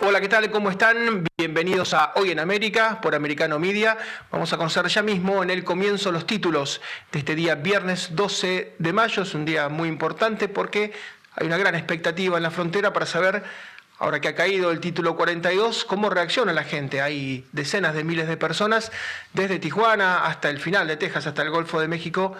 Hola, ¿qué tal? ¿Cómo están? Bienvenidos a Hoy en América por Americano Media. Vamos a conocer ya mismo en el comienzo los títulos de este día viernes 12 de mayo. Es un día muy importante porque hay una gran expectativa en la frontera para saber, ahora que ha caído el título 42, cómo reacciona la gente. Hay decenas de miles de personas desde Tijuana hasta el final de Texas, hasta el Golfo de México,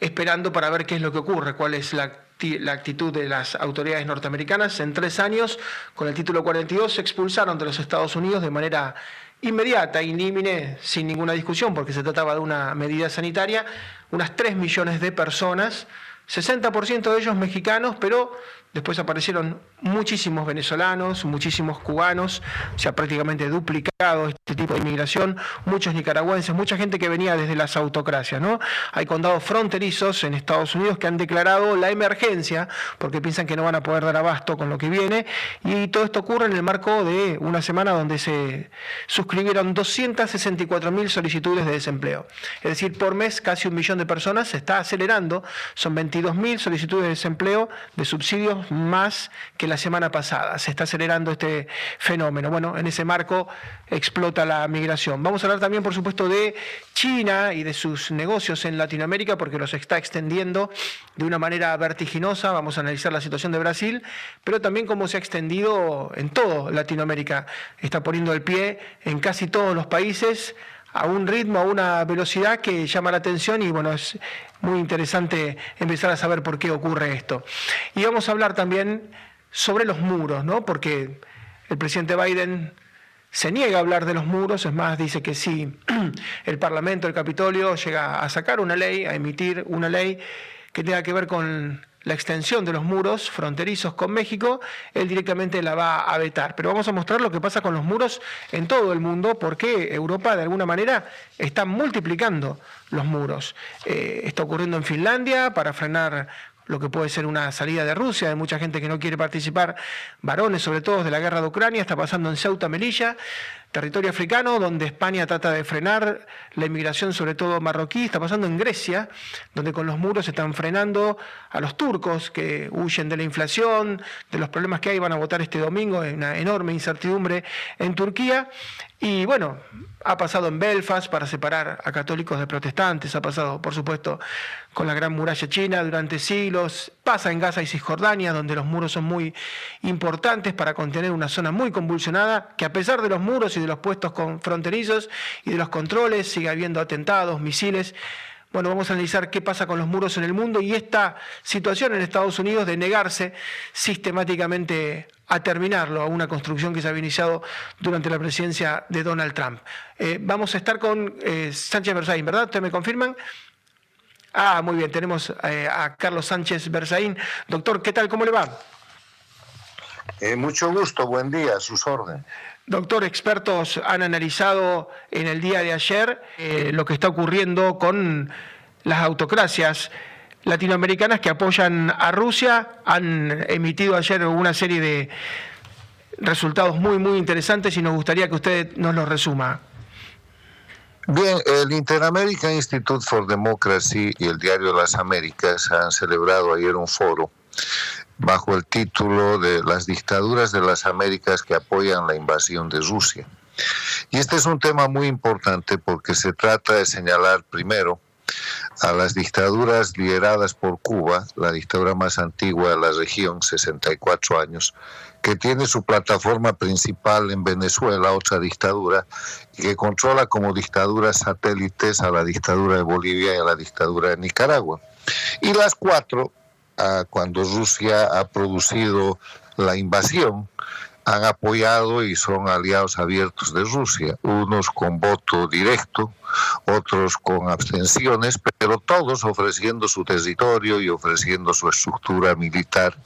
esperando para ver qué es lo que ocurre, cuál es la actitud de las autoridades norteamericanas. En tres años, con el título 42, se expulsaron de los Estados Unidos de manera inmediata, inímine, sin ninguna discusión, porque se trataba de una medida sanitaria, unas 3 millones de personas, 60% de ellos mexicanos, pero Después aparecieron muchísimos venezolanos, muchísimos cubanos, se ha prácticamente duplicado este tipo de inmigración, muchos nicaragüenses, mucha gente que venía desde las autocracias. ¿no? Hay condados fronterizos en Estados Unidos que han declarado la emergencia porque piensan que no van a poder dar abasto con lo que viene y todo esto ocurre en el marco de una semana donde se suscribieron 264 mil solicitudes de desempleo. Es decir, por mes casi un millón de personas se está acelerando, son 22 mil solicitudes de desempleo de subsidios más que la semana pasada. Se está acelerando este fenómeno. Bueno, en ese marco explota la migración. Vamos a hablar también, por supuesto, de China y de sus negocios en Latinoamérica, porque los está extendiendo de una manera vertiginosa. Vamos a analizar la situación de Brasil, pero también cómo se ha extendido en todo Latinoamérica. Está poniendo el pie en casi todos los países a un ritmo, a una velocidad que llama la atención y bueno, es muy interesante empezar a saber por qué ocurre esto. Y vamos a hablar también sobre los muros, ¿no? Porque el presidente Biden se niega a hablar de los muros, es más, dice que si el Parlamento, el Capitolio, llega a sacar una ley, a emitir una ley que tenga que ver con la extensión de los muros fronterizos con México, él directamente la va a vetar. Pero vamos a mostrar lo que pasa con los muros en todo el mundo, porque Europa de alguna manera está multiplicando los muros. Eh, está ocurriendo en Finlandia para frenar lo que puede ser una salida de Rusia, de mucha gente que no quiere participar, varones sobre todo de la guerra de Ucrania, está pasando en Ceuta, Melilla, territorio africano, donde España trata de frenar la inmigración, sobre todo marroquí, está pasando en Grecia, donde con los muros están frenando a los turcos que huyen de la inflación, de los problemas que hay, van a votar este domingo, hay una enorme incertidumbre en Turquía, y bueno, ha pasado en Belfast para separar a católicos de protestantes, ha pasado, por supuesto, con la Gran Muralla China durante siglos, pasa en Gaza y Cisjordania, donde los muros son muy importantes para contener una zona muy convulsionada, que a pesar de los muros y de los puestos fronterizos y de los controles, sigue habiendo atentados, misiles. Bueno, vamos a analizar qué pasa con los muros en el mundo y esta situación en Estados Unidos de negarse sistemáticamente a terminarlo, a una construcción que se había iniciado durante la presidencia de Donald Trump. Eh, vamos a estar con eh, Sánchez Berzaín, ¿verdad? ¿Ustedes me confirman? Ah, muy bien, tenemos eh, a Carlos Sánchez Berzaín. Doctor, ¿qué tal? ¿Cómo le va? mucho gusto, buen día, a sus órdenes. Doctor, expertos han analizado en el día de ayer eh, lo que está ocurriendo con las autocracias latinoamericanas que apoyan a Rusia. Han emitido ayer una serie de resultados muy, muy interesantes y nos gustaría que usted nos los resuma. Bien, el Interamerican Institute for Democracy y el Diario de las Américas han celebrado ayer un foro bajo el título de Las dictaduras de las Américas que apoyan la invasión de Rusia. Y este es un tema muy importante porque se trata de señalar primero a las dictaduras lideradas por Cuba, la dictadura más antigua de la región, 64 años, que tiene su plataforma principal en Venezuela, otra dictadura, y que controla como dictaduras satélites a la dictadura de Bolivia y a la dictadura de Nicaragua. Y las cuatro cuando Rusia ha producido la invasión, han apoyado y son aliados abiertos de Rusia, unos con voto directo, otros con abstenciones, pero todos ofreciendo su territorio y ofreciendo su estructura militar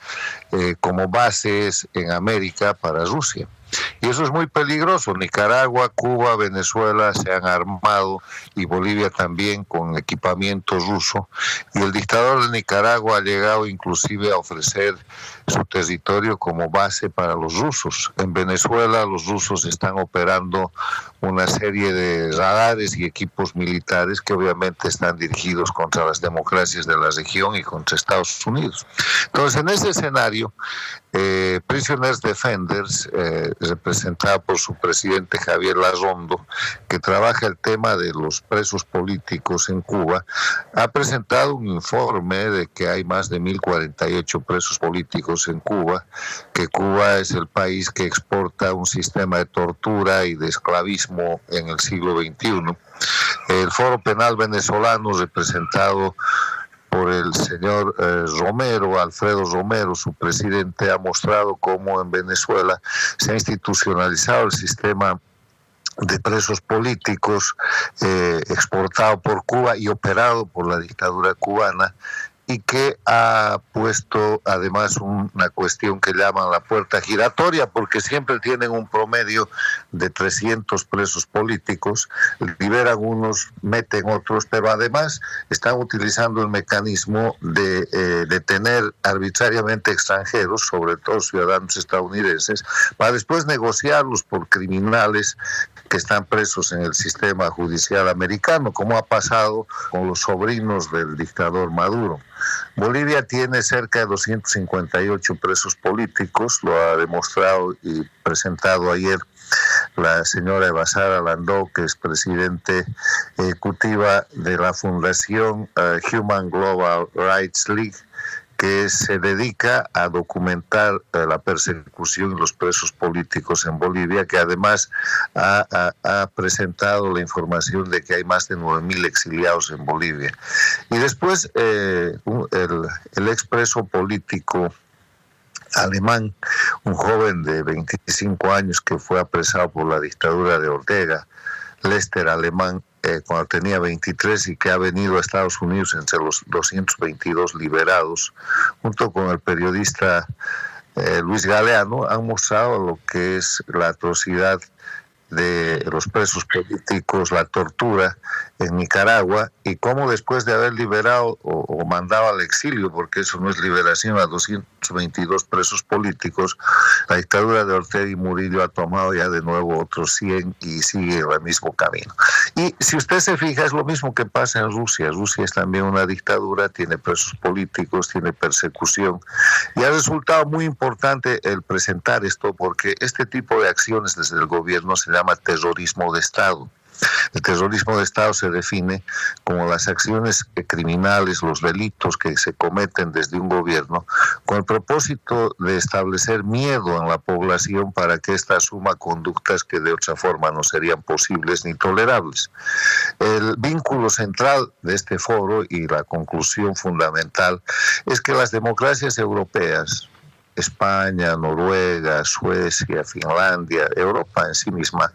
eh, como bases en América para Rusia. Y eso es muy peligroso. Nicaragua, Cuba, Venezuela se han armado y Bolivia también con equipamiento ruso. Y el dictador de Nicaragua ha llegado inclusive a ofrecer su territorio como base para los rusos. En Venezuela los rusos están operando una serie de radares y equipos militares que obviamente están dirigidos contra las democracias de la región y contra Estados Unidos. Entonces, en ese escenario, eh, Prisoners Defenders, eh, representada por su presidente Javier Larrondo, que trabaja el tema de los presos políticos en Cuba, ha presentado un informe de que hay más de 1.048 presos políticos en Cuba, que Cuba es el país que exporta un sistema de tortura y de esclavismo en el siglo XXI. El Foro Penal Venezolano, representado por el señor eh, Romero, Alfredo Romero, su presidente, ha mostrado cómo en Venezuela se ha institucionalizado el sistema de presos políticos eh, exportado por Cuba y operado por la dictadura cubana y que ha puesto además una cuestión que llaman la puerta giratoria, porque siempre tienen un promedio de 300 presos políticos, liberan unos, meten otros, pero además están utilizando el mecanismo de eh, detener arbitrariamente extranjeros, sobre todo ciudadanos estadounidenses, para después negociarlos por criminales que están presos en el sistema judicial americano, como ha pasado con los sobrinos del dictador Maduro. Bolivia tiene cerca de 258 presos políticos, lo ha demostrado y presentado ayer la señora Evasara Landó, que es presidente ejecutiva de la Fundación eh, Human Global Rights League, que se dedica a documentar eh, la persecución de los presos políticos en Bolivia, que además ha, presentado la información de que hay más de 9.000 exiliados en Bolivia. Y después eh, el, el expreso político alemán, un joven de 25 años que fue apresado por la dictadura de Ortega, Lester Alemán, eh, cuando tenía 23 y que ha venido a Estados Unidos entre los 222 liberados, junto con el periodista eh, Luis Galeano, han mostrado lo que es la atrocidad de los presos políticos, la tortura en Nicaragua y cómo después de haber liberado o, mandado al exilio, porque eso no es liberación, a 222 presos políticos, la dictadura de Ortega y Murillo ha tomado ya de nuevo otros 100 y sigue el mismo camino. Y si usted se fija, es lo mismo que pasa en Rusia. Rusia es también una dictadura, tiene presos políticos, tiene persecución y ha resultado muy importante el presentar esto porque este tipo de acciones desde el gobierno se llama terrorismo de Estado. El terrorismo de Estado se define como las acciones criminales, los delitos que se cometen desde un gobierno con el propósito de establecer miedo en la población para que ésta asuma conductas que de otra forma no serían posibles ni tolerables. El vínculo central de este foro y la conclusión fundamental es que las democracias europeas, España, Noruega, Suecia, Finlandia, Europa en sí misma,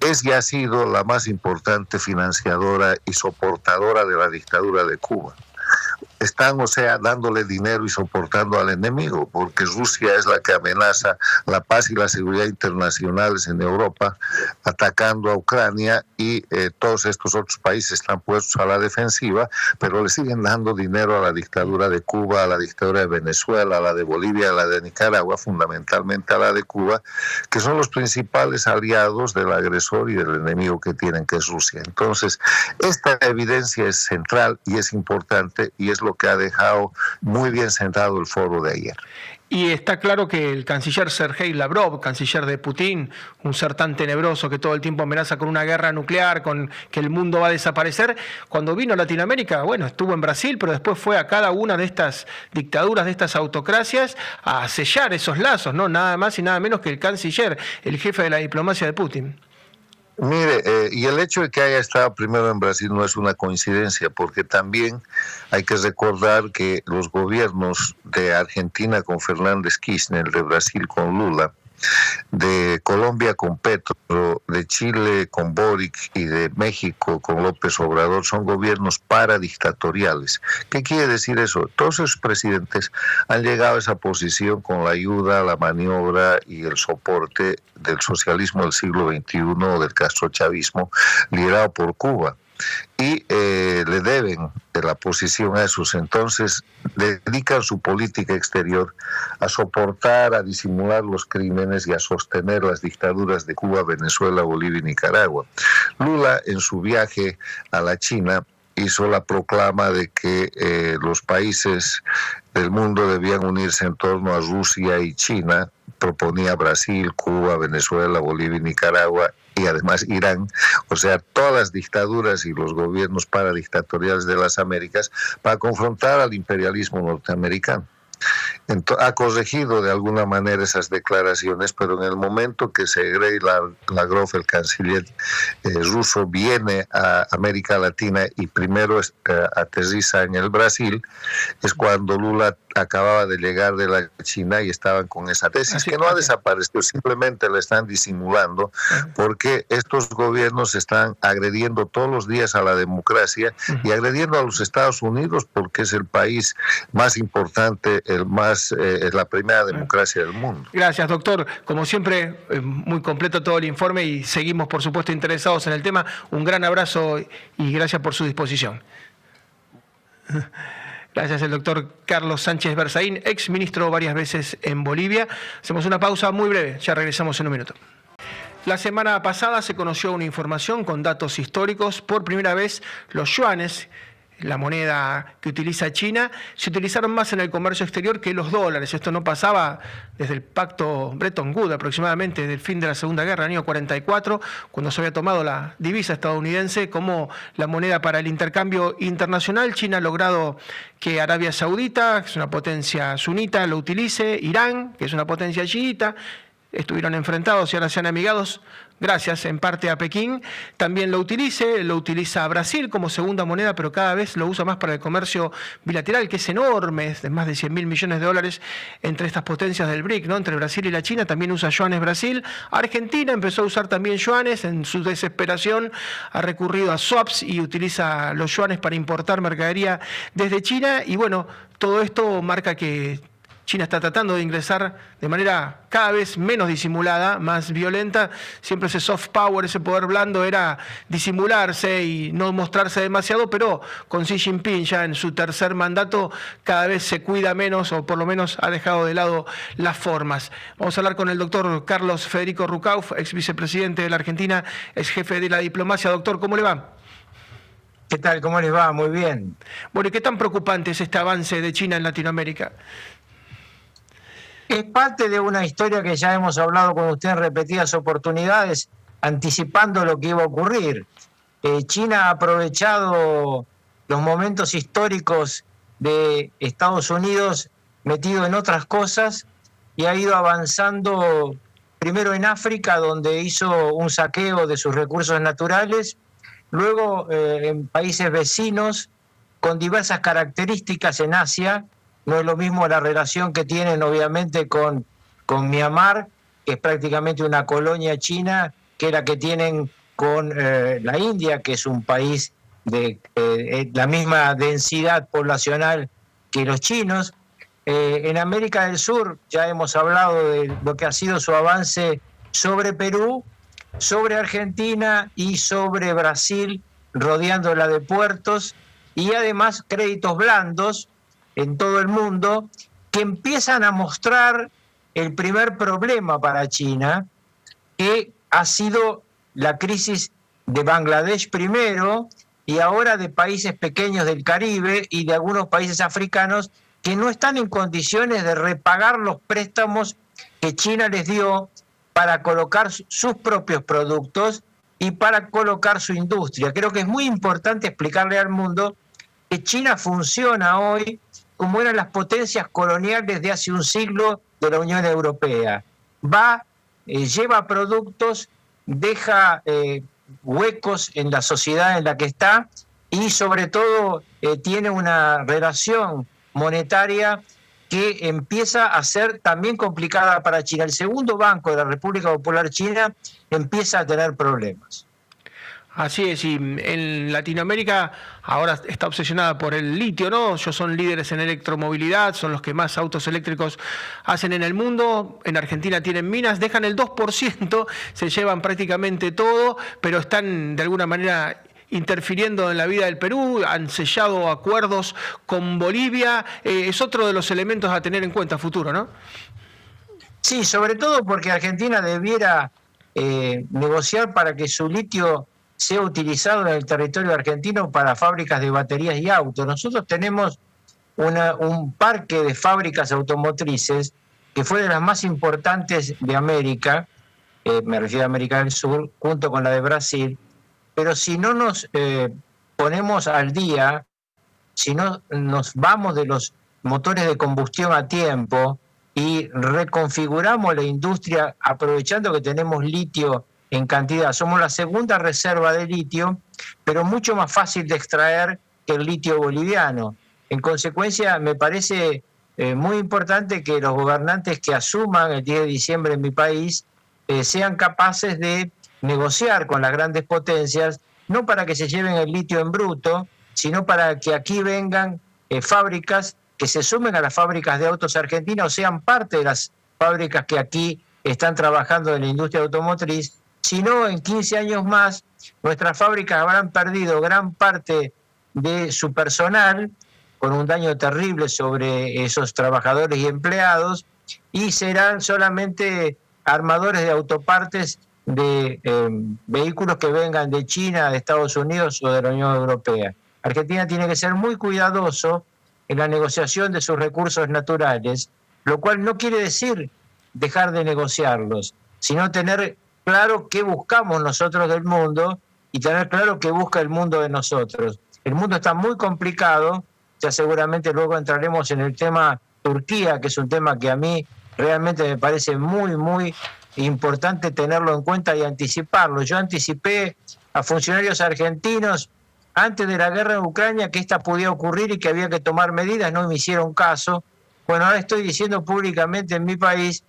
es y ha sido la más importante financiadora y soportadora de la dictadura de Cuba están, o sea, dándole dinero y soportando al enemigo, porque Rusia es la que amenaza la paz y la seguridad internacionales en Europa, atacando a Ucrania y eh, todos estos otros países están puestos a la defensiva, pero le siguen dando dinero a la dictadura de Cuba, a la dictadura de Venezuela, a la de Bolivia, a la de Nicaragua, fundamentalmente a la de Cuba, que son los principales aliados del agresor y del enemigo que tienen, que es Rusia. Entonces, esta evidencia es central y es importante y es lo que ha dejado muy bien sentado el foro de ayer. Y está claro que el canciller Sergei Lavrov, canciller de Putin, un ser tan tenebroso que todo el tiempo amenaza con una guerra nuclear, con que el mundo va a desaparecer, cuando vino a Latinoamérica, bueno, estuvo en Brasil, pero después fue a cada una de estas dictaduras, de estas autocracias, a sellar esos lazos, ¿no? Nada más y nada menos que el canciller, el jefe de la diplomacia de Putin. Mire, eh, y el hecho de que haya estado primero en Brasil no es una coincidencia, porque también hay que recordar que los gobiernos de Argentina con Fernández Kirchner, de Brasil con Lula, de Colombia con Petro, de Chile con Boric y de México con López Obrador son gobiernos paradictatoriales. ¿Qué quiere decir eso? Todos esos presidentes han llegado a esa posición con la ayuda, la maniobra y el soporte del socialismo del siglo XXI o del castrochavismo liderado por Cuba. Y eh, le deben de la posición a esos. Entonces dedican su política exterior a soportar, a disimular los crímenes y a sostener las dictaduras de Cuba, Venezuela, Bolivia y Nicaragua. Lula en su viaje a la China hizo la proclama de que eh, los países del mundo debían unirse en torno a Rusia y China. Proponía Brasil, Cuba, Venezuela, Bolivia y Nicaragua y además Irán, o sea, todas las dictaduras y los gobiernos paradictatoriales de las Américas para confrontar al imperialismo norteamericano ha corregido de alguna manera esas declaraciones, pero en el momento que Sergei Lavrov, el canciller eh, ruso, viene a América Latina y primero eh, aterriza en el Brasil, es cuando Lula acababa de llegar de la China y estaban con esa tesis que no ha desaparecido, simplemente la están disimulando porque estos gobiernos están agrediendo todos los días a la democracia y agrediendo a los Estados Unidos porque es el país más importante, el más eh, es la primera democracia del mundo. Gracias, doctor. Como siempre, eh, muy completo todo el informe y seguimos, por supuesto, interesados en el tema. Un gran abrazo y gracias por su disposición. Gracias el doctor Carlos Sánchez Berzaín, ex ministro varias veces en Bolivia. Hacemos una pausa muy breve, ya regresamos en un minuto. La semana pasada se conoció una información con datos históricos. Por primera vez, los yuanes la moneda que utiliza China, se utilizaron más en el comercio exterior que los dólares. Esto no pasaba desde el pacto Bretton Woods, aproximadamente del fin de la Segunda Guerra, año 44, cuando se había tomado la divisa estadounidense como la moneda para el intercambio internacional. China ha logrado que Arabia Saudita, que es una potencia sunita, lo utilice, Irán, que es una potencia chiita, estuvieron enfrentados y ahora se han amigados gracias en parte a Pekín, también lo utilice, lo utiliza Brasil como segunda moneda, pero cada vez lo usa más para el comercio bilateral, que es enorme, es de más de 100 mil millones de dólares entre estas potencias del BRIC, ¿no? entre Brasil y la China, también usa yuanes Brasil. Argentina empezó a usar también yuanes, en su desesperación ha recurrido a swaps y utiliza los yuanes para importar mercadería desde China, y bueno, todo esto marca que China está tratando de ingresar de manera cada vez menos disimulada, más violenta. Siempre ese soft power, ese poder blando era disimularse y no mostrarse demasiado, pero con Xi Jinping ya en su tercer mandato cada vez se cuida menos o por lo menos ha dejado de lado las formas. Vamos a hablar con el doctor Carlos Federico Rucauf, ex vicepresidente de la Argentina, ex jefe de la diplomacia. Doctor, ¿cómo le va? ¿Qué tal? ¿Cómo les va? Muy bien. Bueno, ¿y qué tan preocupante es este avance de China en Latinoamérica? Es parte de una historia que ya hemos hablado con usted en repetidas oportunidades, anticipando lo que iba a ocurrir. Eh, China ha aprovechado los momentos históricos de Estados Unidos metido en otras cosas y ha ido avanzando primero en África, donde hizo un saqueo de sus recursos naturales, luego eh, en países vecinos con diversas características en Asia, no es lo mismo la relación que tienen obviamente con, con Myanmar, que es prácticamente una colonia china, que la que tienen con eh, la India, que es un país de eh, eh, la misma densidad poblacional que los chinos. en América del Sur ya hemos hablado de lo que ha sido su avance sobre Perú, sobre Argentina y sobre Brasil, rodeándola de puertos, y además créditos blandos en todo el mundo que empiezan a mostrar el primer problema para China, que ha sido la crisis de Bangladesh primero y ahora de países pequeños del Caribe y de algunos países africanos que no están en condiciones de repagar los préstamos que China les dio para colocar sus propios productos y para colocar su industria. Creo que es muy importante explicarle al mundo que China funciona hoy como eran las potencias coloniales de hace un siglo de la Unión Europea. Va, eh, lleva productos, deja eh, huecos en la sociedad en la que está y sobre todo eh, tiene una relación monetaria que empieza a ser también complicada para China. El segundo banco de la República Popular China empieza a tener problemas. Así es, y en Latinoamérica ahora está obsesionada por el litio, ¿no? Ellos son líderes en electromovilidad, son los que más autos eléctricos hacen en el mundo. En Argentina tienen minas, dejan el 2%, se llevan prácticamente todo, pero están de alguna manera interfiriendo en la vida del Perú, han sellado acuerdos con Bolivia, eh, es otro de los elementos a tener en cuenta futuro, ¿no? Sí, sobre todo porque Argentina debiera eh, negociar para que su litio sea utilizado en el territorio argentino para fábricas de baterías y autos. Nosotros tenemos un parque de fábricas automotrices que fue de las más importantes de América, eh, me refiero a América del Sur, junto con la de Brasil, pero si no nos eh, ponemos al día, si no nos vamos de los motores de combustión a tiempo y reconfiguramos la industria aprovechando que tenemos litio en cantidad, somos la segunda reserva de litio, pero mucho más fácil de extraer que el litio boliviano. En consecuencia, me parece eh, muy importante que los gobernantes que asuman el 10 de diciembre en mi país eh, sean capaces de negociar con las grandes potencias, no para que se lleven el litio en bruto, sino para que aquí vengan eh, fábricas que se sumen a las fábricas de autos argentinas o sean parte de las fábricas que aquí están trabajando en la industria automotriz. Si no, en 15 años más, nuestras fábricas habrán perdido gran parte de su personal con un daño terrible sobre esos trabajadores y empleados y serán solamente armadores de autopartes de eh, vehículos que vengan de China, de Estados Unidos o de la Unión Europea. Argentina tiene que ser muy cuidadoso en la negociación de sus recursos naturales, lo cual no quiere decir dejar de negociarlos, sino tener claro qué buscamos nosotros del mundo y tener claro qué busca el mundo de nosotros. El mundo está muy complicado ya seguramente luego entraremos en el tema Turquía, que es un tema que a mí realmente me parece muy, muy importante tenerlo en cuenta y anticiparlo. Yo anticipé a funcionarios argentinos antes de la guerra en Ucrania que esta podía ocurrir y que había que tomar medidas, no me hicieron caso. Bueno, ahora estoy diciendo públicamente en mi país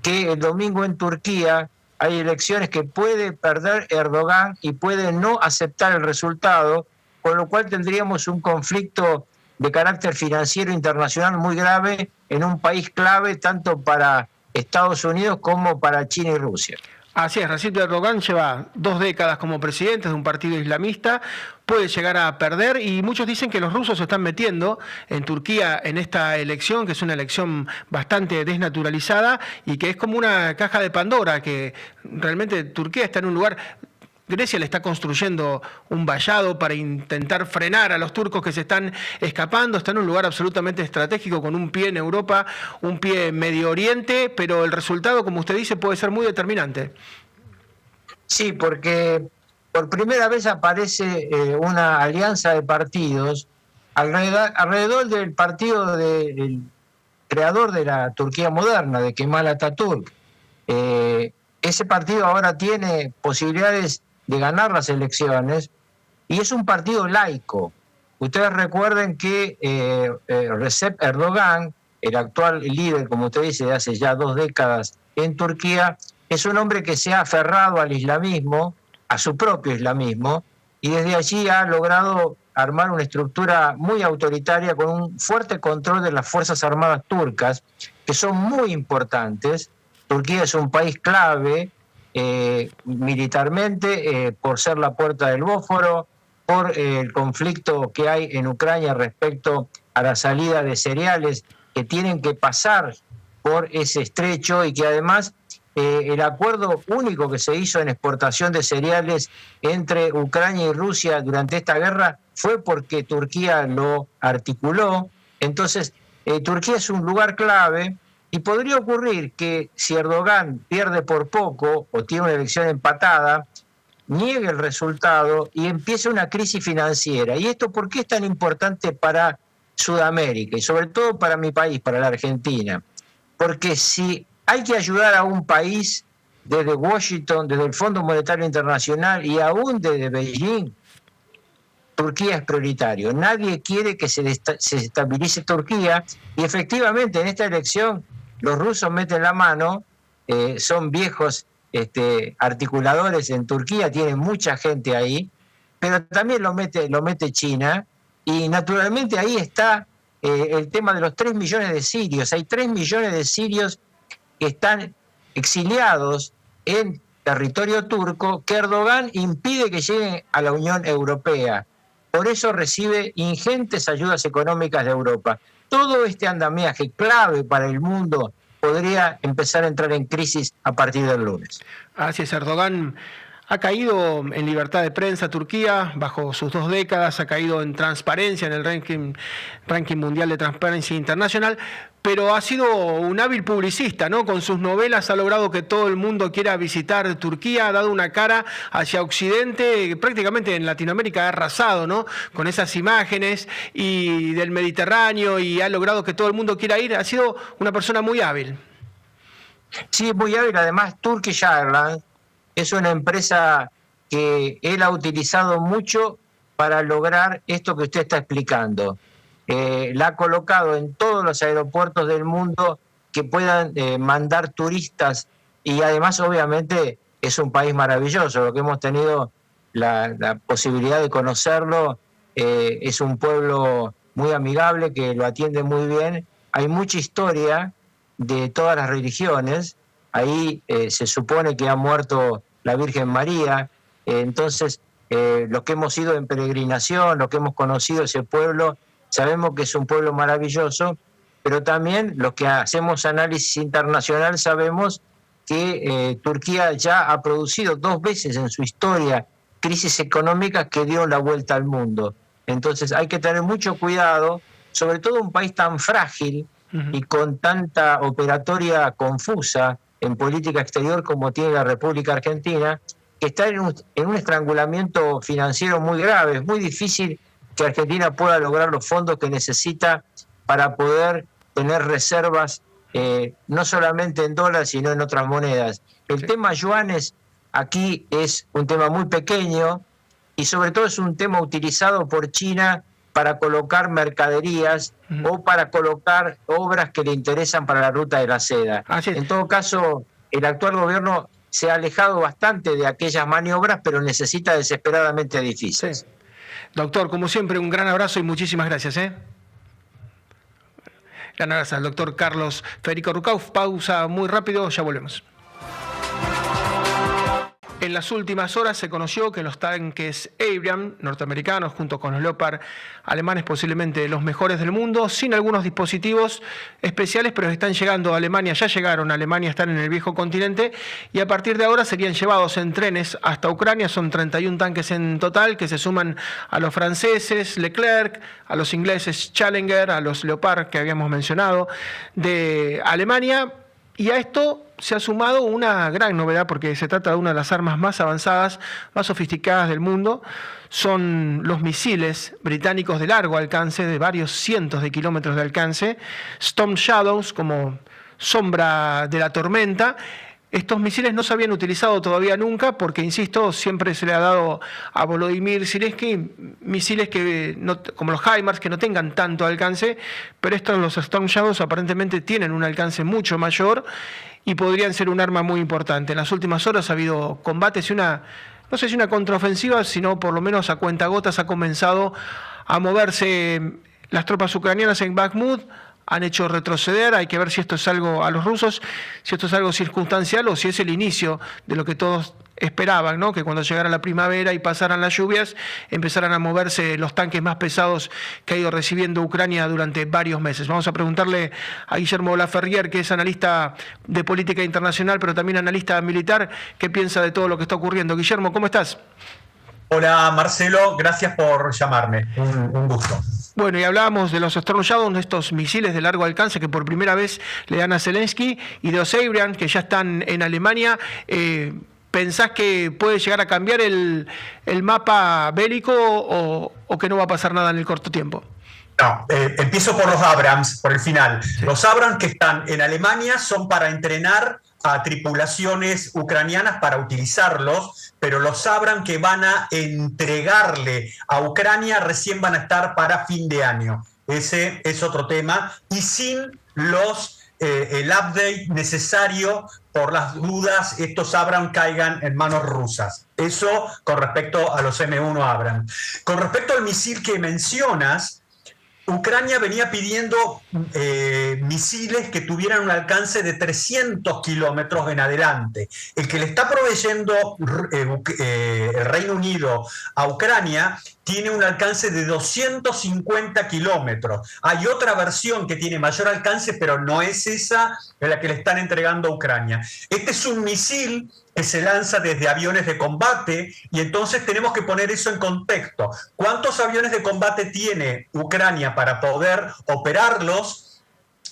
que el domingo en Turquía hay elecciones que puede perder Erdogan y puede no aceptar el resultado, con lo cual tendríamos un conflicto de carácter financiero internacional muy grave en un país clave tanto para Estados Unidos como para China y Rusia. Así es, Recep Erdogan lleva dos décadas como presidente de un partido islamista, puede llegar a perder y muchos dicen que los rusos se están metiendo en Turquía en esta elección, que es una elección bastante desnaturalizada y que es como una caja de Pandora, que realmente Turquía está en un lugar Grecia le está construyendo un vallado para intentar frenar a los turcos que se están escapando. Está en un lugar absolutamente estratégico con un pie en Europa, un pie en Medio Oriente, pero el resultado, como usted dice, puede ser muy determinante. Sí, porque por primera vez aparece eh, una alianza de partidos alrededor, del partido del creador de la Turquía moderna, de Kemal Atatürk. Eh, ese partido ahora tiene posibilidades de ganar las elecciones y es un partido laico. Ustedes recuerden que eh, eh, Recep Erdogan, el actual líder, como usted dice, de hace ya dos décadas en Turquía, es un hombre que se ha aferrado al islamismo, a su propio islamismo, y desde allí ha logrado armar una estructura muy autoritaria con un fuerte control de las Fuerzas Armadas turcas, que son muy importantes. Turquía es un país clave eh, militarmente eh, por ser la puerta del Bósforo, por eh, el conflicto que hay en Ucrania respecto a la salida de cereales que tienen que pasar por ese estrecho y que además el acuerdo único que se hizo en exportación de cereales entre Ucrania y Rusia durante esta guerra fue porque Turquía lo articuló. Entonces, Turquía es un lugar clave y podría ocurrir que si Erdogan pierde por poco o tiene una elección empatada, niegue el resultado y empiece una crisis financiera. ¿Y esto por qué es tan importante para Sudamérica y sobre todo para mi país, para la Argentina? Porque si hay que ayudar a un país desde Washington, desde el Fondo Monetario Internacional y aún desde Beijing, Turquía es prioritario. Nadie quiere que se, estabilice Turquía y efectivamente en esta elección los rusos meten la mano, eh, son viejos este, articuladores en Turquía, tienen mucha gente ahí, pero también lo mete, lo mete China, y naturalmente ahí está eh, el tema de los 3 millones de sirios. Hay 3 millones de sirios que están exiliados en territorio turco que Erdogan impide que lleguen a la Unión Europea. Por eso recibe ingentes ayudas económicas de Europa. Todo este andamiaje clave para el mundo podría empezar a entrar en crisis a partir del lunes. Así es, Erdogan ha caído en libertad de prensa Turquía bajo sus dos décadas, ha caído en transparencia en el ranking, ranking mundial de Transparencia Internacional, pero ha sido un hábil publicista, ¿no? Con sus novelas ha logrado que todo el mundo quiera visitar Turquía, ha dado una cara hacia Occidente, prácticamente en Latinoamérica ha arrasado, ¿no? Con esas imágenes y del Mediterráneo y ha logrado que todo el mundo quiera ir. Ha sido una persona muy hábil. Sí, muy hábil. Además, Turkish Airlines es una empresa que él ha utilizado mucho para lograr esto que usted está explicando. Eh, la ha colocado en todos los aeropuertos del mundo que puedan eh, mandar turistas. Y además obviamente es un país maravilloso, lo que hemos tenido la, posibilidad de conocerlo, eh, es un pueblo muy amigable que lo atiende muy bien, hay mucha historia de todas las religiones, ahí se supone que ha muerto la Virgen María. Eh, entonces, eh, los que hemos ido en peregrinación, los que hemos conocido ese pueblo, sabemos que es un pueblo maravilloso, pero también los que hacemos análisis internacional sabemos que eh, Turquía ya ha producido dos veces en su historia crisis económicas que dio la vuelta al mundo. Entonces hay que tener mucho cuidado, sobre todo un país tan frágil y con tanta operatoria confusa, en política exterior como tiene la República Argentina, que está en un, estrangulamiento financiero muy grave. Es muy difícil que Argentina pueda lograr los fondos que necesita para poder tener reservas eh, no solamente en dólares, sino en otras monedas. El tema yuanes aquí es un tema muy pequeño y sobre todo es un tema utilizado por China para colocar mercaderías o para colocar obras que le interesan para la ruta de la seda. En todo caso, el actual gobierno se ha alejado bastante de aquellas maniobras, pero necesita desesperadamente edificios. Doctor, como siempre, un gran abrazo y muchísimas gracias. ¿eh? Gran abrazo al doctor Carlos Federico Rucauf. Pausa muy rápido, ya volvemos. En las últimas horas se conoció que los tanques Abrams norteamericanos, junto con los Leopard alemanes, posiblemente los mejores del mundo, sin algunos dispositivos especiales, pero están llegando a Alemania, ya llegaron a Alemania, están en el viejo continente, y a partir de ahora serían llevados en trenes hasta Ucrania. Son 31 tanques en total que se suman a los franceses Leclerc, a los ingleses Challenger, a los Leopard que habíamos mencionado de Alemania y a esto se ha sumado una gran novedad porque se trata de una de las armas más avanzadas, más sofisticadas del mundo. Son los misiles británicos de largo alcance, de varios cientos de kilómetros de alcance, Storm Shadows como sombra de la tormenta, estos misiles no se habían utilizado todavía nunca porque, insisto, siempre se le ha dado a Volodymyr Zelensky misiles que como los HIMARS que no tengan tanto alcance, pero estos, los Storm Shadows, aparentemente tienen un alcance mucho mayor y podrían ser un arma muy importante. En las últimas horas ha habido combates y una, no sé si una contraofensiva, sino por lo menos a cuentagotas ha comenzado a moverse las tropas ucranianas en Bakhmut han hecho retroceder. Hay que ver si esto es algo a los rusos, si esto es algo circunstancial o si es el inicio de lo que todos esperaban, ¿no? que cuando llegara la primavera y pasaran las lluvias, empezaran a moverse los tanques más pesados que ha ido recibiendo Ucrania durante varios meses. Vamos a preguntarle a Guillermo Laferrier, que es analista de política internacional, pero también analista militar, qué piensa de todo lo que está ocurriendo. Guillermo, ¿cómo estás? Hola Marcelo, gracias por llamarme. un gusto. Bueno, y hablábamos de los Storm Shadow, estos misiles de largo alcance que por primera vez le dan a Zelensky, y de los Abrams, que ya están en Alemania. Eh, ¿Pensás que puede llegar a cambiar el, mapa bélico o, que no va a pasar nada en el corto tiempo? No, eh, empiezo por los Abrams, por el final. Los Abrams que están en Alemania son para entrenar a tripulaciones ucranianas para utilizarlos, pero los sabrán que van a entregarle a Ucrania recién van a estar para fin de año. Ese es otro tema. Y sin los eh, el update necesario por las dudas estos Abram caigan en manos rusas. Eso con respecto a los M1 Abram. Con respecto al misil que mencionas, Ucrania venía pidiendo eh, misiles que tuvieran un alcance de 300 kilómetros en adelante. El que le está proveyendo eh, eh, el Reino Unido a Ucrania tiene un alcance de 250 kilómetros. Hay otra versión que tiene mayor alcance, pero no es esa la que le están entregando a Ucrania. Este es un misil que se lanza desde aviones de combate y entonces tenemos que poner eso en contexto. ¿Cuántos aviones de combate tiene Ucrania para poder operarlos?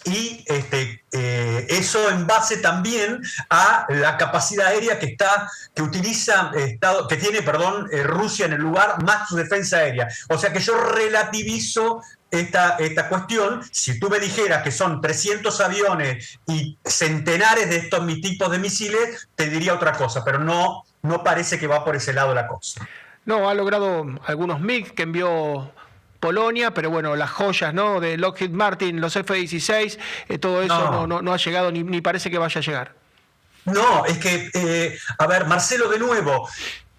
Y este, eh, eso en base también a la capacidad aérea que está que utiliza Estado, que tiene perdón eh, Rusia en el lugar más su defensa aérea o sea que yo relativizo esta, esta cuestión, si tú me dijeras que son 300 aviones y centenares de estos tipos de misiles, te diría otra cosa, pero no, no parece que va por ese lado la cosa. No, ha logrado algunos MiG que envió Polonia, pero bueno, las joyas ¿no? de Lockheed Martin, los F-16, eh, todo eso no. No, ha llegado ni, ni, parece que vaya a llegar. No, es que, eh, a ver, Marcelo, de nuevo,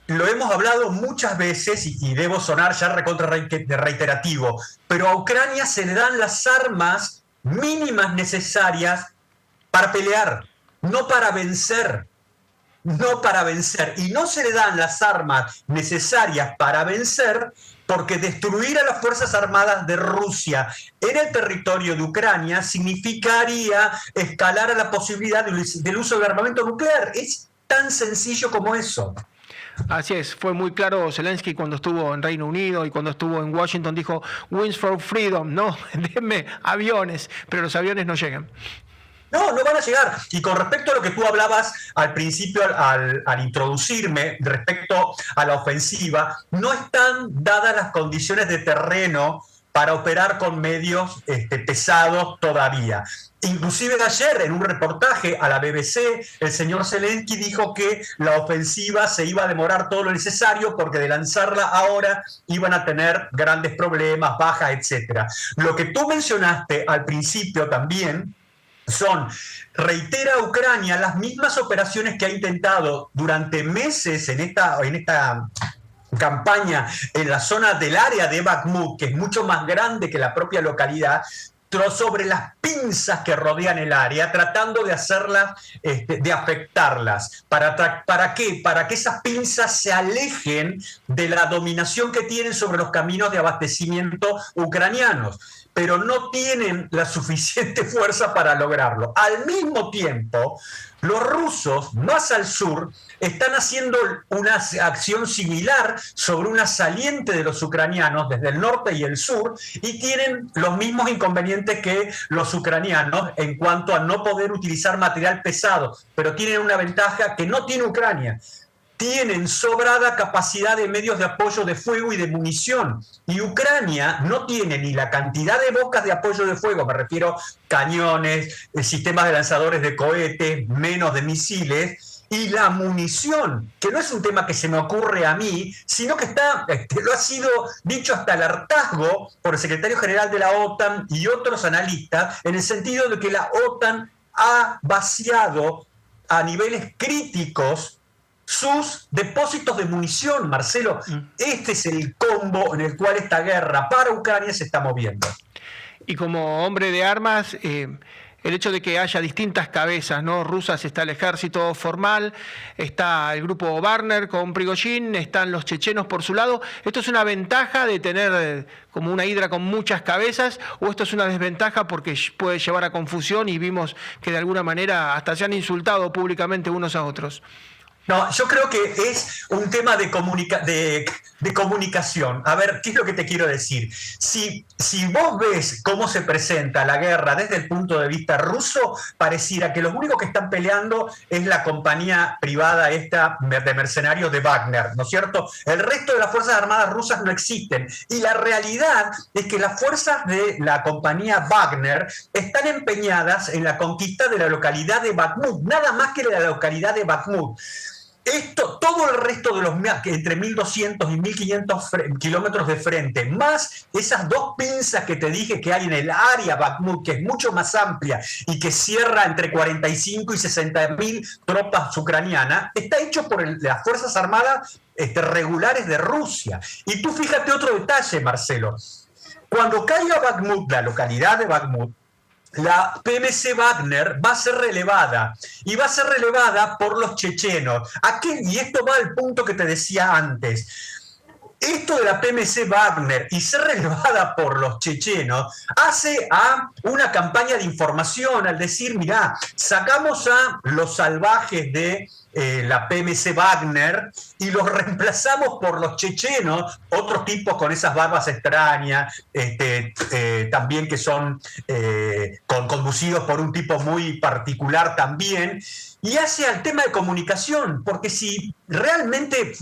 lo hemos hablado muchas veces y, debo sonar ya recontra reiterativo, pero a Ucrania se le dan las armas mínimas necesarias para pelear, no para vencer, no para vencer. Y no se le dan las armas necesarias para vencer porque destruir a las Fuerzas Armadas de Rusia en el territorio de Ucrania significaría escalar a la posibilidad del uso del armamento nuclear. Es tan sencillo como eso. Así es, fue muy claro Zelensky cuando estuvo en Reino Unido y cuando estuvo en Washington, dijo, Wins for Freedom, no, denme aviones, pero los aviones no llegan. No, no van a llegar. Y con respecto a lo que tú hablabas al principio, al, introducirme respecto a la ofensiva, no están dadas las condiciones de terreno para operar con medios este, pesados todavía. Inclusive ayer en un reportaje a la BBC, el señor Zelensky dijo que la ofensiva se iba a demorar todo lo necesario porque de lanzarla ahora iban a tener grandes problemas, bajas, etc. Lo que tú mencionaste al principio también son, reitera Ucrania las mismas operaciones que ha intentado durante meses en esta, en esta campaña en la zona del área de Bakhmut, que es mucho más grande que la propia localidad, sobre las pinzas que rodean el área, tratando de hacerlas, este, de afectarlas. ¿Para, ¿Para qué? Para que esas pinzas se alejen de la dominación que tienen sobre los caminos de abastecimiento ucranianos pero no tienen la suficiente fuerza para lograrlo. Al mismo tiempo, los rusos, más al sur, están haciendo una acción similar sobre una saliente de los ucranianos desde el norte y el sur y tienen los mismos inconvenientes que los ucranianos en cuanto a no poder utilizar material pesado, pero tienen una ventaja que no tiene Ucrania tienen sobrada capacidad de medios de apoyo de fuego y de munición. Y Ucrania no tiene ni la cantidad de bocas de apoyo de fuego, me refiero cañones, eh, sistemas de lanzadores de cohetes, menos de misiles, y la munición, que no es un tema que se me ocurre a mí, sino que está, este, lo ha sido dicho hasta el hartazgo por el secretario general de la OTAN y otros analistas, en el sentido de que la OTAN ha vaciado a niveles críticos sus depósitos de munición, Marcelo. Mm. Este es el combo en el cual esta guerra para Ucrania se está moviendo. Y como hombre de armas, eh, el hecho de que haya distintas cabezas, ¿no? Rusas está el ejército formal, está el grupo Wagner con Prigozhin, están los chechenos por su lado. ¿Esto es una ventaja de tener eh, como una hidra con muchas cabezas o esto es una desventaja porque puede llevar a confusión y vimos que de alguna manera hasta se han insultado públicamente unos a otros? No, yo creo que es un tema de, de, comunicación. A ver, ¿qué es lo que te quiero decir? Si, si vos ves cómo se presenta la guerra desde el punto de vista ruso, pareciera que los únicos que están peleando es la compañía privada esta de mercenarios de Wagner, ¿no es cierto? El resto de las Fuerzas Armadas rusas no existen. Y la realidad es que las fuerzas de la compañía Wagner están empeñadas en la conquista de la localidad de Bakhmut, nada más que la localidad de Bakhmut. Esto, todo el resto de los entre 1200 y 1500 kilómetros de frente, más esas dos pinzas que te dije que hay en el área Bakhmut, que es mucho más amplia y que cierra entre 45 y 60 mil tropas ucranianas, está hecho por las Fuerzas Armadas este, regulares de Rusia. Y tú fíjate otro detalle, Marcelo. Cuando caiga Bakhmut, la localidad de Bakhmut, la PMC Wagner va a ser relevada y va a ser relevada por los chechenos. y esto va al punto que te decía antes esto de la PMC Wagner y ser relevada por los chechenos hace a una campaña de información al decir, mirá, sacamos a los salvajes de eh, la PMC Wagner y los reemplazamos por los chechenos, otros tipos con esas barbas extrañas, este, eh, también que son eh, conducidos por un tipo muy particular también, y hace al tema de comunicación, porque si realmente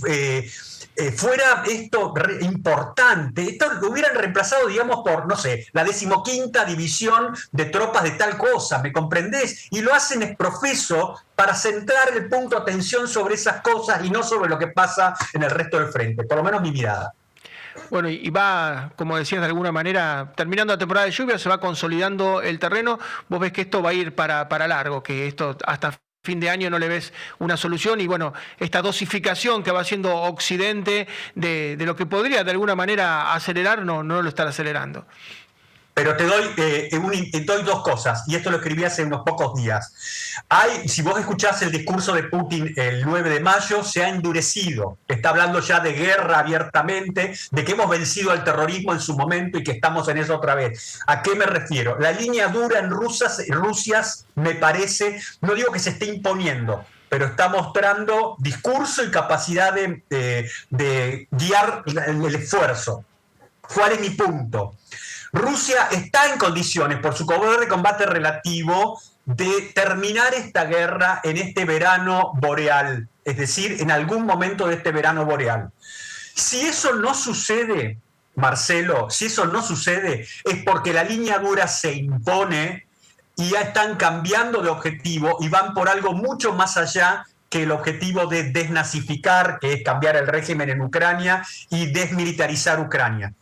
eh, fuera esto importante, esto lo hubieran reemplazado, digamos, por, no sé, la decimoquinta división de tropas de tal cosa, ¿me comprendés? Y lo hacen es profeso para centrar el punto de atención sobre esas cosas y no sobre lo que pasa en el resto del frente, por lo menos mi mirada. Bueno, y va, como decías de alguna manera, terminando la temporada de lluvia, se va consolidando el terreno. Vos ves que esto va a ir para, para largo, que esto hasta fin de año no le ves una solución y bueno, esta dosificación que va haciendo Occidente de, lo que podría de alguna manera acelerar, no, no lo está acelerando. Pero te doy, eh, doy dos cosas, y esto lo escribí hace unos pocos días. Hay, si vos escuchás el discurso de Putin el 9 de mayo, se ha endurecido. Está hablando ya de guerra abiertamente, de que hemos vencido al terrorismo en su momento y que estamos en eso otra vez. ¿A qué me refiero? La línea dura en Rusia, me parece, no digo que se esté imponiendo, pero está mostrando discurso y capacidad de, de guiar el esfuerzo. ¿Cuál es mi punto? Rusia está en condiciones, por su poder de combate relativo, de terminar esta guerra en este verano boreal, es decir, en algún momento de este verano boreal. Si eso no sucede, Marcelo, si eso no sucede, es porque la línea dura se impone y ya están cambiando de objetivo y van por algo mucho más allá que el objetivo de desnazificar, que es cambiar el régimen en Ucrania y desmilitarizar Ucrania.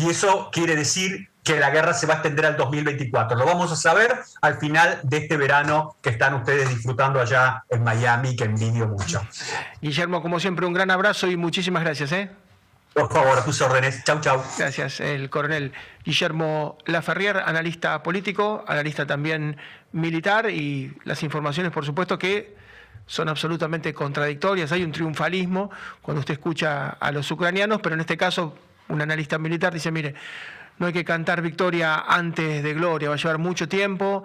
Y eso quiere decir que la guerra se va a extender al 2024. Lo vamos a saber al final de este verano que están ustedes disfrutando allá en Miami, que envidio mucho. Guillermo, como siempre, un gran abrazo y muchísimas gracias. ¿eh? Por favor, a tus órdenes. Chau, chau. Gracias. El coronel Guillermo Laferrier, analista político, analista también militar y las informaciones, por supuesto, que son absolutamente contradictorias. Hay un triunfalismo cuando usted escucha a los ucranianos, pero en este caso un analista militar dice, mire, no hay que cantar victoria antes de gloria, va a llevar mucho tiempo,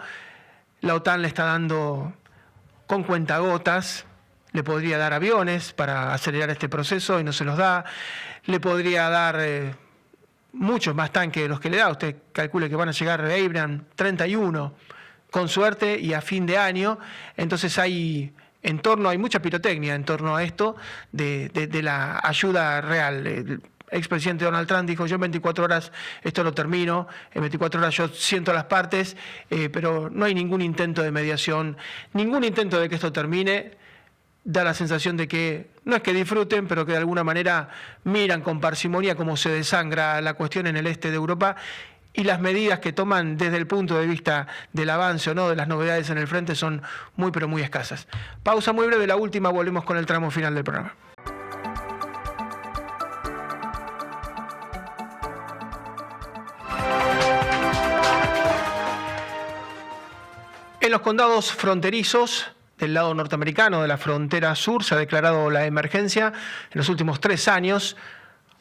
la OTAN le está dando con cuentagotas, le podría dar aviones para acelerar este proceso y no se los da, le podría dar eh, muchos más tanques de los que le da, usted calcule que van a llegar a Abraham 31 con suerte y a fin de año, entonces hay en torno, hay mucha pirotecnia en torno a esto de, de la ayuda real expresidente Donald Trump dijo, yo en 24 horas esto lo termino, en 24 horas yo siento las partes, eh, pero no hay ningún intento de mediación, ningún intento de que esto termine. Da la sensación de que no es que disfruten, pero que de alguna manera miran con parsimonia cómo se desangra la cuestión en el este de Europa y las medidas que toman desde el punto de vista del avance o no de las novedades en el frente son muy pero muy escasas. Pausa muy breve, la última, volvemos con el tramo final del programa. Los condados fronterizos del lado norteamericano de la frontera sur se ha declarado la emergencia en los últimos tres años.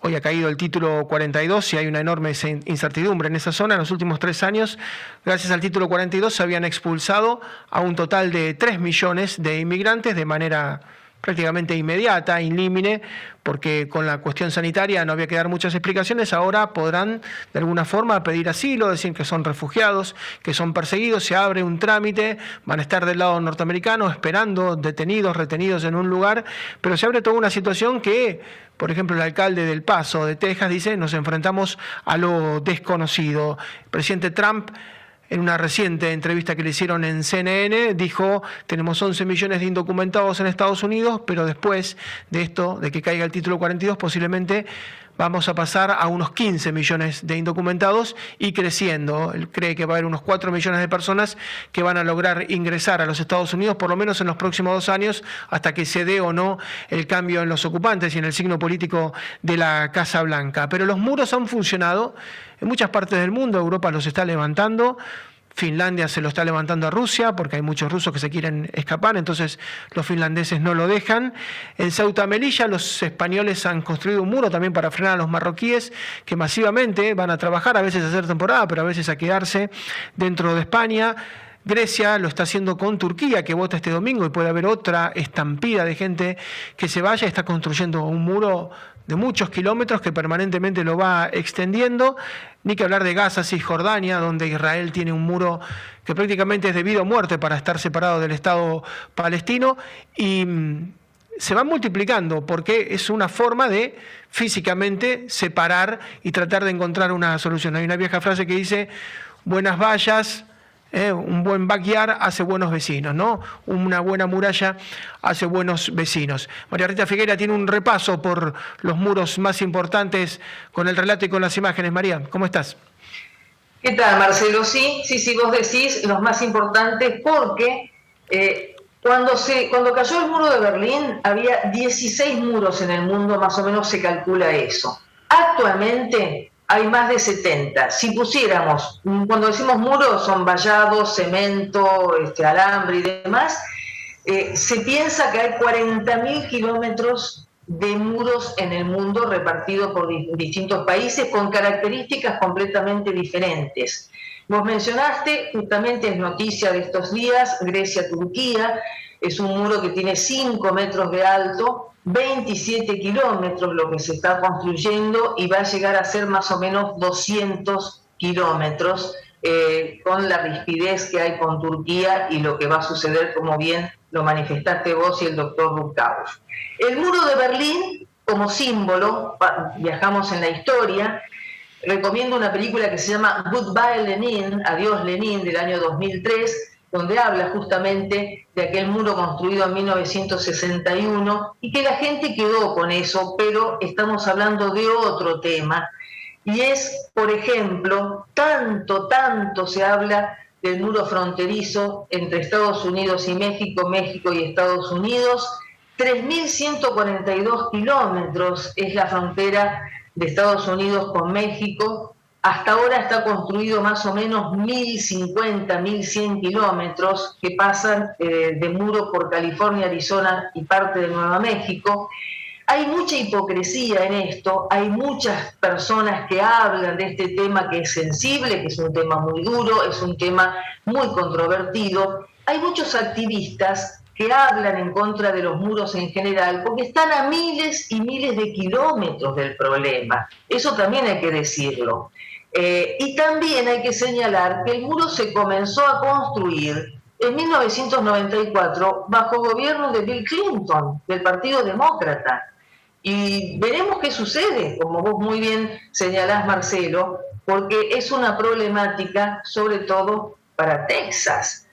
Hoy ha caído el título 42 y hay una enorme incertidumbre en esa zona. En los últimos tres años, gracias al título 42, se habían expulsado a un total de 3 millones de inmigrantes de manera prácticamente inmediata, inlímine, porque con la cuestión sanitaria no había que dar muchas explicaciones, ahora podrán de alguna forma pedir asilo, decir que son refugiados, que son perseguidos, se abre un trámite, van a estar del lado norteamericano esperando detenidos, retenidos en un lugar, pero se abre toda una situación que, por ejemplo, el alcalde del Paso de Texas dice, nos enfrentamos a lo desconocido. El presidente Trump en una reciente entrevista que le hicieron en CNN, dijo, tenemos 11 millones de indocumentados en Estados Unidos, pero después de esto, de que caiga el título 42, posiblemente vamos a pasar a unos 15 millones de indocumentados y creciendo. Él cree que va a haber unos 4 millones de personas que van a lograr ingresar a los Estados Unidos, por lo menos en los próximos dos años, hasta que se dé o no el cambio en los ocupantes y en el signo político de la Casa Blanca. Pero los muros han funcionado en muchas partes del mundo, Europa los está levantando. Finlandia se lo está levantando a Rusia porque hay muchos rusos que se quieren escapar, entonces los finlandeses no lo dejan. En Ceuta Melilla los españoles han construido un muro también para frenar a los marroquíes que masivamente van a trabajar, a veces a hacer temporada, pero a veces a quedarse dentro de España. Grecia lo está haciendo con Turquía, que vota este domingo y puede haber otra estampida de gente que se vaya, está construyendo un muro de muchos kilómetros que permanentemente lo va extendiendo, ni que hablar de Gaza, Cisjordania, donde Israel tiene un muro que prácticamente es debido a muerte para estar separado del Estado palestino, y mm, se van multiplicando porque es una forma de físicamente separar y tratar de encontrar una solución. Hay una vieja frase que dice, buenas vallas, ¿eh? un buen backyard hace buenos vecinos, ¿no? Una buena muralla hace buenos vecinos. María Rita Figuera tiene un repaso por los muros más importantes con el relato y con las imágenes. María, ¿cómo estás? ¿Qué tal, Marcelo? Sí, sí, sí, vos decís los más importantes porque eh, cuando, se, cuando cayó el muro de Berlín había 16 muros en el mundo, más o menos se calcula eso. Actualmente hay más de 70. Si pusiéramos, cuando decimos muros, son vallados, cemento, este, alambre y demás, eh, se piensa que hay 40.000 kilómetros de muros en el mundo repartidos por distintos países con características completamente diferentes. Vos mencionaste, justamente es noticia de estos días, Grecia-Turquía, es un muro que tiene 5 metros de alto, 27 kilómetros lo que se está construyendo y va a llegar a ser más o menos 200 kilómetros eh, con la rispidez que hay con Turquía y lo que va a suceder, como bien lo manifestaste vos y el doctor Rukaus. El muro de Berlín, como símbolo, viajamos en la historia, recomiendo una película que se llama Goodbye Lenin, Adiós Lenin, del año 2003, donde habla justamente de aquel muro construido en 1961 y que la gente quedó con eso, pero estamos hablando de otro tema. Y es, por ejemplo, tanto, tanto se habla del muro fronterizo entre Estados Unidos y México, México y Estados Unidos. 3.142 kilómetros es la frontera de Estados Unidos con México, hasta ahora está construido más o menos 1.050, 1.100 kilómetros que pasan eh, de muro por California, Arizona y parte de Nueva México. Hay mucha hipocresía en esto, hay muchas personas que hablan de este tema que es sensible, que es un tema muy duro, es un tema muy controvertido. Hay muchos activistas que hablan en contra de los muros en general, porque están a miles y miles de kilómetros del problema. Eso también hay que decirlo. Eh, y también hay que señalar que el muro se comenzó a construir en 1994 bajo gobierno de Bill Clinton, del Partido Demócrata. Y veremos qué sucede, como vos muy bien señalás, Marcelo, porque es una problemática sobre todo para Texas.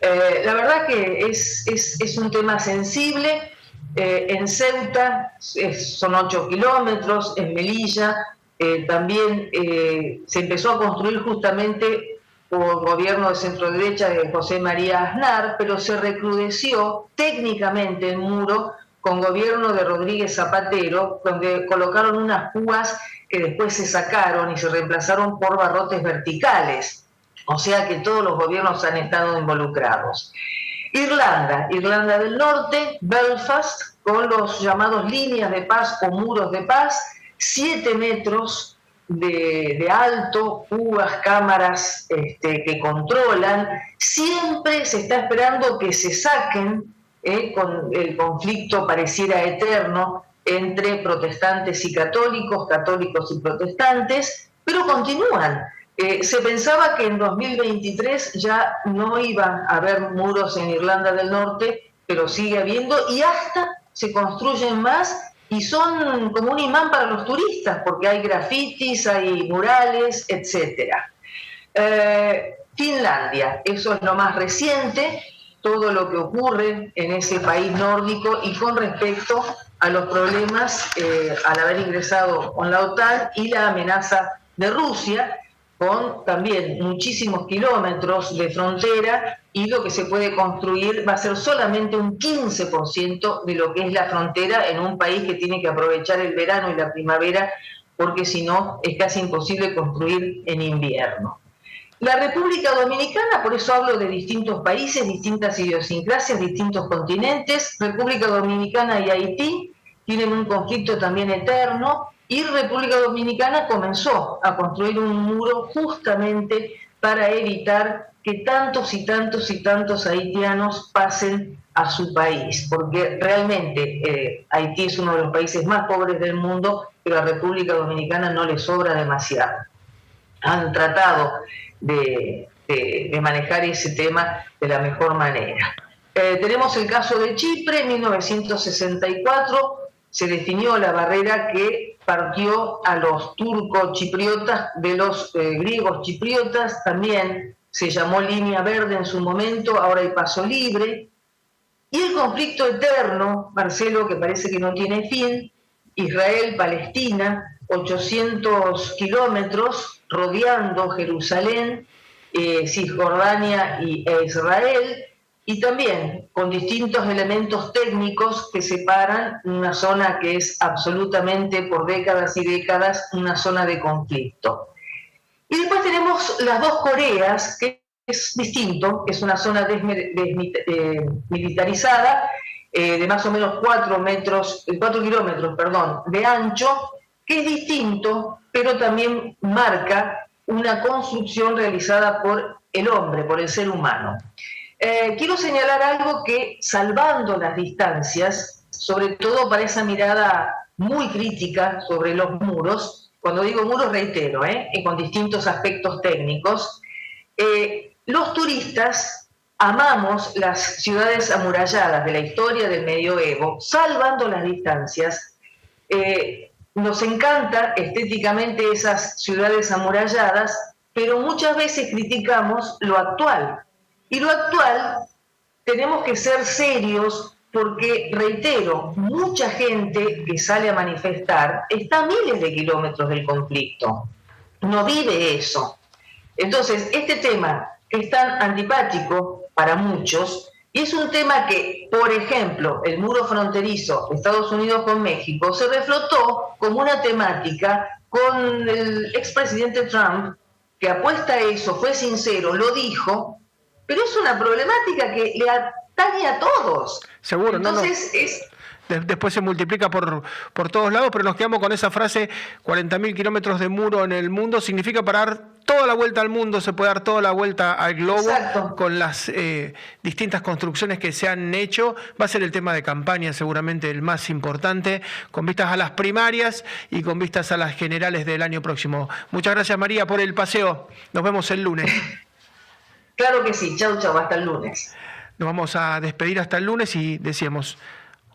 Eh, la verdad que es, es, un tema sensible. Eh, en Ceuta son 8 kilómetros, en Melilla eh, también eh, se empezó a construir justamente por gobierno de centro derecha de José María Aznar, pero se recrudeció técnicamente el muro con gobierno de Rodríguez Zapatero, donde colocaron unas púas que después se sacaron y se reemplazaron por barrotes verticales. O sea que todos los gobiernos han estado involucrados. Irlanda, Irlanda del Norte, Belfast, con los llamados líneas de paz o muros de paz, 7 metros de, alto, púas, cámaras este, que controlan. Siempre se está esperando que se saquen, eh, con el conflicto pareciera eterno entre protestantes y católicos, católicos y protestantes, pero continúan. Eh, se pensaba que en 2023 ya no iba a haber muros en Irlanda del Norte, pero sigue habiendo y hasta se construyen más y son como un imán para los turistas, porque hay grafitis, hay murales, etc. Eh, Finlandia, eso es lo más reciente, todo lo que ocurre en ese país nórdico y con respecto a los problemas eh, al haber ingresado con la OTAN y la amenaza de Rusia, con también muchísimos kilómetros de frontera y lo que se puede construir va a ser solamente un 15% de lo que es la frontera en un país que tiene que aprovechar el verano y la primavera porque si no es casi imposible construir en invierno. La República Dominicana, por eso hablo de distintos países, distintas idiosincrasias, distintos continentes, República Dominicana y Haití tienen un conflicto también eterno y República Dominicana comenzó a construir un muro justamente para evitar que tantos y tantos y tantos haitianos pasen a su país, porque realmente eh, Haití es uno de los países más pobres del mundo, pero a República Dominicana no le sobra demasiado. Han tratado de, manejar ese tema de la mejor manera. Eh, tenemos el caso de Chipre, en 1964 se definió la barrera que partió a los turcos chipriotas de los eh, griegos chipriotas, también se llamó línea verde en su momento, ahora hay paso libre. Y el conflicto eterno, Marcelo, que parece que no tiene fin, Israel-Palestina, 800 kilómetros rodeando Jerusalén, eh, Cisjordania y, e Israel, y también con distintos elementos técnicos que separan una zona que es absolutamente por décadas y décadas una zona de conflicto. Y después tenemos las dos Coreas, que es distinto, es una zona desmilitarizada eh, de más o menos 4 metros, 4 kilómetros, perdón, de ancho, que es distinto, pero también marca una construcción realizada por el hombre, por el ser humano. Eh, quiero señalar algo que, salvando las distancias, sobre todo para esa mirada muy crítica sobre los muros, cuando digo muros reitero, ¿eh? con distintos aspectos técnicos, eh, los turistas amamos las ciudades amuralladas de la historia del medioevo, salvando las distancias. Eh, nos encanta estéticamente esas ciudades amuralladas, pero muchas veces criticamos lo actual. Y lo actual tenemos que ser serios porque, reitero, mucha gente que sale a manifestar está a miles de kilómetros del conflicto, no vive eso. Entonces, este tema es tan antipático para muchos y es un tema que, por ejemplo, el muro fronterizo Estados Unidos con México se reflotó como una temática con el expresidente Trump, que apuesta a eso, fue sincero, lo dijo, pero es una problemática que le atañe a todos. Seguro, Entonces, no, es después se multiplica por, por todos lados, pero nos quedamos con esa frase, 40.000 kilómetros de muro en el mundo, significa parar toda la vuelta al mundo, se puede dar toda la vuelta al globo con las eh, distintas construcciones que se han hecho. Va a ser el tema de campaña seguramente el más importante, con vistas a las primarias y con vistas a las generales del año próximo. Muchas gracias María por el paseo. Nos vemos el lunes. Claro que sí, chau, chau, hasta el lunes. Nos vamos a despedir hasta el lunes y decíamos,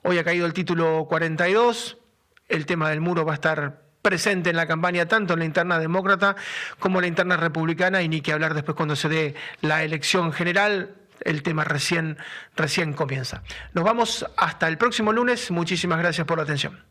Hoy ha caído el título 42, el tema del muro va a estar presente en la campaña tanto en la interna demócrata como en la interna republicana y ni que hablar después cuando se dé la elección general. El tema recién, recién comienza. Nos vamos hasta el próximo lunes. Muchísimas gracias por la atención.